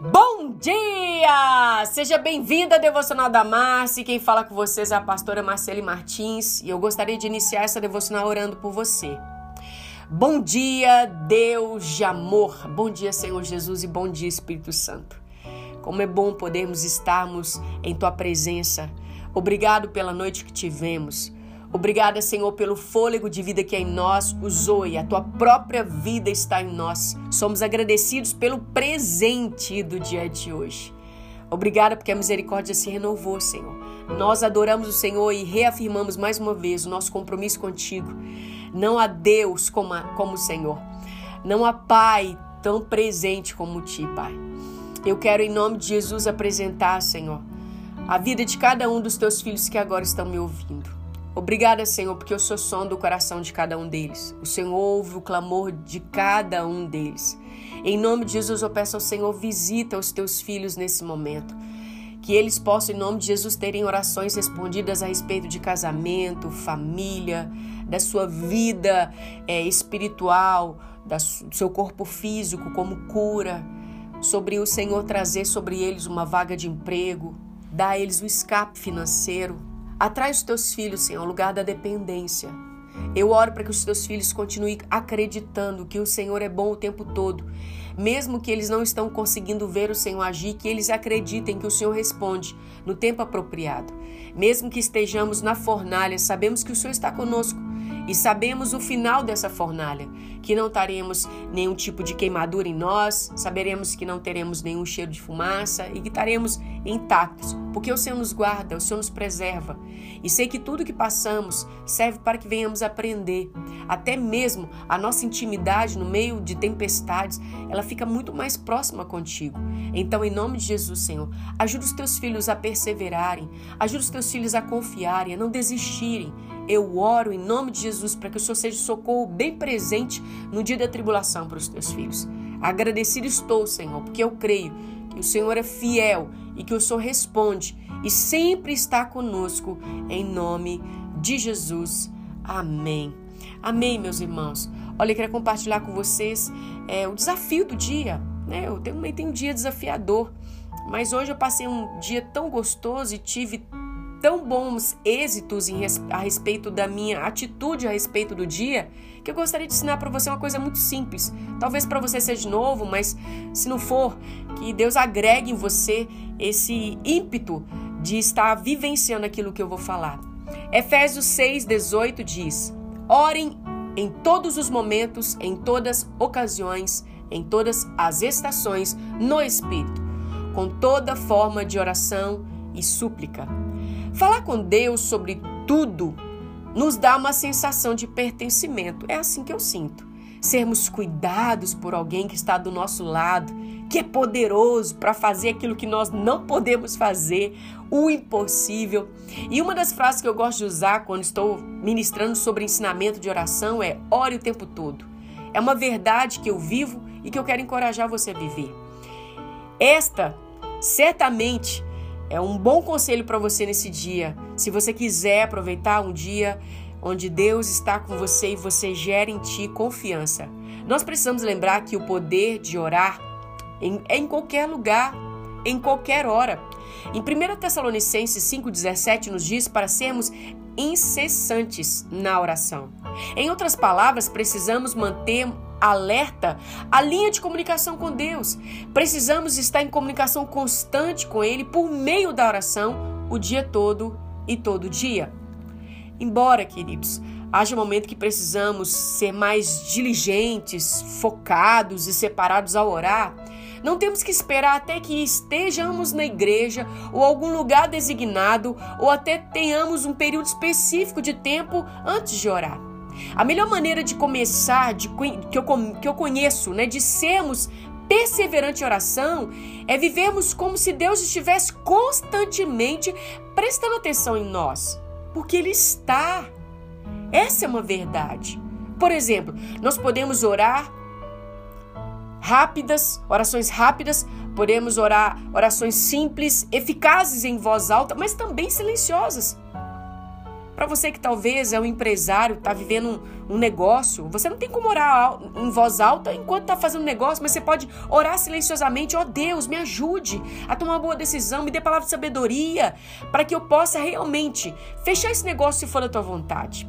Bom dia! Seja bem-vinda à Devocional da Márcia. Quem fala com vocês é a pastora Marcele Martins e eu gostaria de iniciar essa devocional orando por você. Bom dia, Deus de amor. Bom dia, Senhor Jesus, e bom dia, Espírito Santo. Como é bom podermos estarmos em tua presença. Obrigado pela noite que tivemos. Obrigada, Senhor, pelo fôlego de vida que é em nós, o Zoe, a tua própria vida está em nós. Somos agradecidos pelo presente do dia de hoje. Obrigada porque a misericórdia se renovou, Senhor. Nós adoramos o Senhor e reafirmamos mais uma vez o nosso compromisso contigo. Não há Deus como, a, como o Senhor. Não há Pai tão presente como ti, Pai. Eu quero, em nome de Jesus, apresentar, Senhor, a vida de cada um dos teus filhos que agora estão me ouvindo. Obrigada, Senhor, porque eu sou som do coração de cada um deles. O Senhor ouve o clamor de cada um deles. Em nome de Jesus, eu peço ao Senhor, visita os teus filhos nesse momento. Que eles possam, em nome de Jesus, terem orações respondidas a respeito de casamento, família, da sua vida é, espiritual, da, do seu corpo físico, como cura. Sobre o Senhor trazer sobre eles uma vaga de emprego, dar a eles o escape financeiro, Atrai os teus filhos, Senhor, ao lugar da dependência. Eu oro para que os teus filhos continuem acreditando que o Senhor é bom o tempo todo. Mesmo que eles não estão conseguindo ver o Senhor agir, que eles acreditem que o Senhor responde no tempo apropriado. Mesmo que estejamos na fornalha, sabemos que o Senhor está conosco e sabemos o final dessa fornalha, que não teremos nenhum tipo de queimadura em nós, saberemos que não teremos nenhum cheiro de fumaça e que estaremos intactos, porque o Senhor nos guarda, o Senhor nos preserva. E sei que tudo que passamos serve para que venhamos aprender. Até mesmo a nossa intimidade no meio de tempestades, ela fica muito mais próxima contigo. Então, em nome de Jesus, Senhor, ajuda os teus filhos a perseverarem, ajuda os teus filhos a confiarem, a não desistirem eu oro em nome de Jesus para que o Senhor seja socorro bem presente no dia da tribulação para os teus filhos. Agradecido estou, Senhor, porque eu creio que o Senhor é fiel e que o Senhor responde e sempre está conosco, em nome de Jesus. Amém. Amém, meus irmãos. Olha, eu queria compartilhar com vocês é, o desafio do dia. Né? Eu também tenho um dia desafiador, mas hoje eu passei um dia tão gostoso e tive tão bons êxitos em, a respeito da minha atitude a respeito do dia, que eu gostaria de ensinar para você uma coisa muito simples. Talvez para você seja novo, mas se não for, que Deus agregue em você esse ímpeto de estar vivenciando aquilo que eu vou falar. Efésios 6:18 diz: Orem em todos os momentos, em todas ocasiões, em todas as estações, no espírito, com toda forma de oração e súplica Falar com Deus sobre tudo nos dá uma sensação de pertencimento. É assim que eu sinto. Sermos cuidados por alguém que está do nosso lado, que é poderoso para fazer aquilo que nós não podemos fazer, o impossível. E uma das frases que eu gosto de usar quando estou ministrando sobre ensinamento de oração é: ore o tempo todo. É uma verdade que eu vivo e que eu quero encorajar você a viver. Esta certamente é um bom conselho para você nesse dia. Se você quiser aproveitar um dia onde Deus está com você e você gera em ti confiança. Nós precisamos lembrar que o poder de orar é em qualquer lugar, em qualquer hora. Em 1 Tessalonicenses 5,17 nos diz para sermos incessantes na oração. Em outras palavras, precisamos manter alerta a linha de comunicação com Deus. Precisamos estar em comunicação constante com Ele por meio da oração o dia todo e todo dia. Embora, queridos, haja um momento que precisamos ser mais diligentes, focados e separados ao orar, não temos que esperar até que estejamos na igreja ou algum lugar designado ou até tenhamos um período específico de tempo antes de orar. A melhor maneira de começar, de, que, eu, que eu conheço, né, de sermos perseverantes em oração, é vivermos como se Deus estivesse constantemente prestando atenção em nós. Porque Ele está. Essa é uma verdade. Por exemplo, nós podemos orar rápidas, orações rápidas, podemos orar orações simples, eficazes em voz alta, mas também silenciosas Para você que talvez é um empresário, está vivendo um, um, negócio, você não tem como orar em voz alta enquanto está fazendo negócio, mas você pode orar silenciosamente: ó oh, Deus, me ajude a tomar uma boa decisão, me dê palavra de sabedoria, para que eu possa realmente fechar esse negócio se for da tua vontade.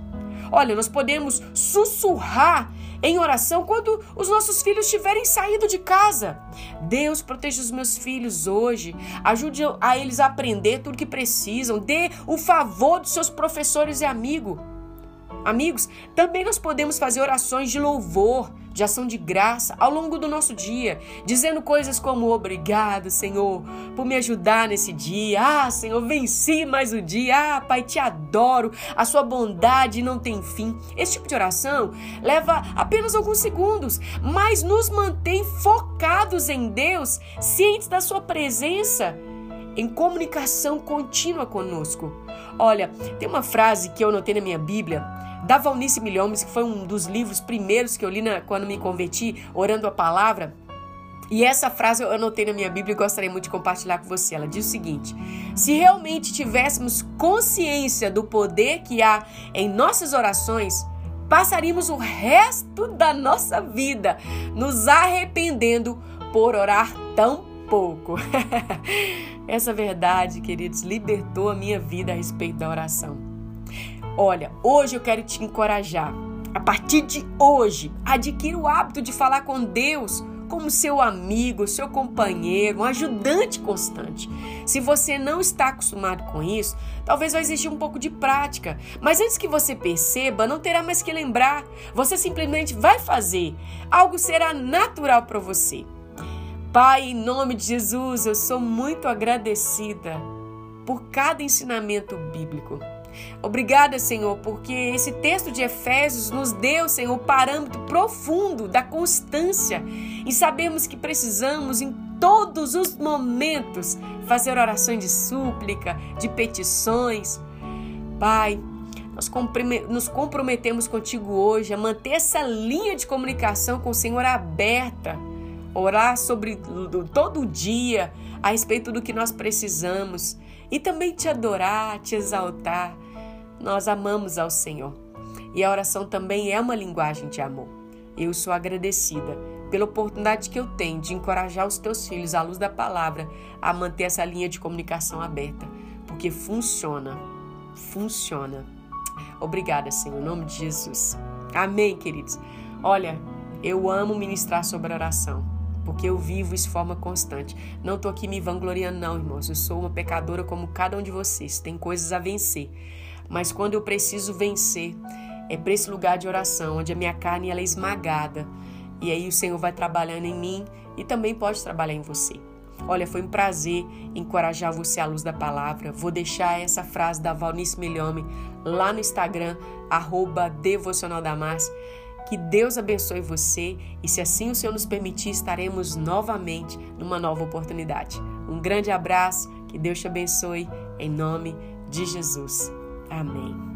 Olha, nós podemos sussurrar em oração quando os nossos filhos tiverem saído de casa. Deus proteja os meus filhos hoje. Ajude a eles a aprender tudo que precisam. Dê o favor dos seus professores e amigos. Amigos, também nós podemos fazer orações de louvor, de ação de graça ao longo do nosso dia, dizendo coisas como obrigado, Senhor, por me ajudar nesse dia. Ah, Senhor, venci mais um dia. Ah, Pai, te adoro. A sua bondade não tem fim. Esse tipo de oração leva apenas alguns segundos, mas nos mantém focados em Deus, cientes da sua presença, em comunicação contínua conosco. Olha, tem uma frase que eu anotei na minha Bíblia da Valnice Milhomes, que foi um dos livros primeiros que eu li na, quando me converti, orando a palavra. E essa frase eu anotei na minha Bíblia e gostaria muito de compartilhar com você. Ela diz o seguinte: se realmente tivéssemos consciência do poder que há em nossas orações, passaríamos o resto da nossa vida nos arrependendo por orar tão pouco. Essa verdade, queridos, libertou a minha vida a respeito da oração. Olha, hoje eu quero te encorajar. A partir de hoje, adquira o hábito de falar com Deus como seu amigo, seu companheiro, um ajudante constante. Se você não está acostumado com isso, talvez vai exigir um pouco de prática. Mas antes que você perceba, não terá mais que lembrar. Você simplesmente vai fazer. Algo será natural para você. Pai, em nome de Jesus, eu sou muito agradecida por cada ensinamento bíblico. Obrigada, Senhor, porque esse texto de Efésios nos deu, Senhor, o parâmetro profundo da constância e sabemos que precisamos em todos os momentos fazer orações de súplica, de petições. Pai, nós nos comprometemos contigo hoje a manter essa linha de comunicação com o Senhor aberta, orar sobre todo dia a respeito do que nós precisamos e também te adorar, te exaltar. Nós amamos ao Senhor. E a oração também é uma linguagem de amor. Eu sou agradecida pela oportunidade que eu tenho de encorajar os teus filhos, à luz da palavra, a manter essa linha de comunicação aberta, porque funciona. Funciona. Obrigada, Senhor, em nome de Jesus. Amém, queridos. Olha, eu amo ministrar sobre oração porque eu vivo isso de forma constante. Não estou aqui me vangloriando, não, irmãos. Eu sou uma pecadora como cada um de vocês. Tem coisas a vencer. Mas quando eu preciso vencer, é para esse lugar de oração, onde a minha carne ela é esmagada. E aí o Senhor vai trabalhando em mim e também pode trabalhar em você. Olha, foi um prazer encorajar você à luz da palavra. Vou deixar essa frase da Valnice Milhome lá no Instagram, arroba que Deus abençoe você e, se assim o Senhor nos permitir, estaremos novamente numa nova oportunidade. Um grande abraço, que Deus te abençoe, em nome de Jesus. Amém.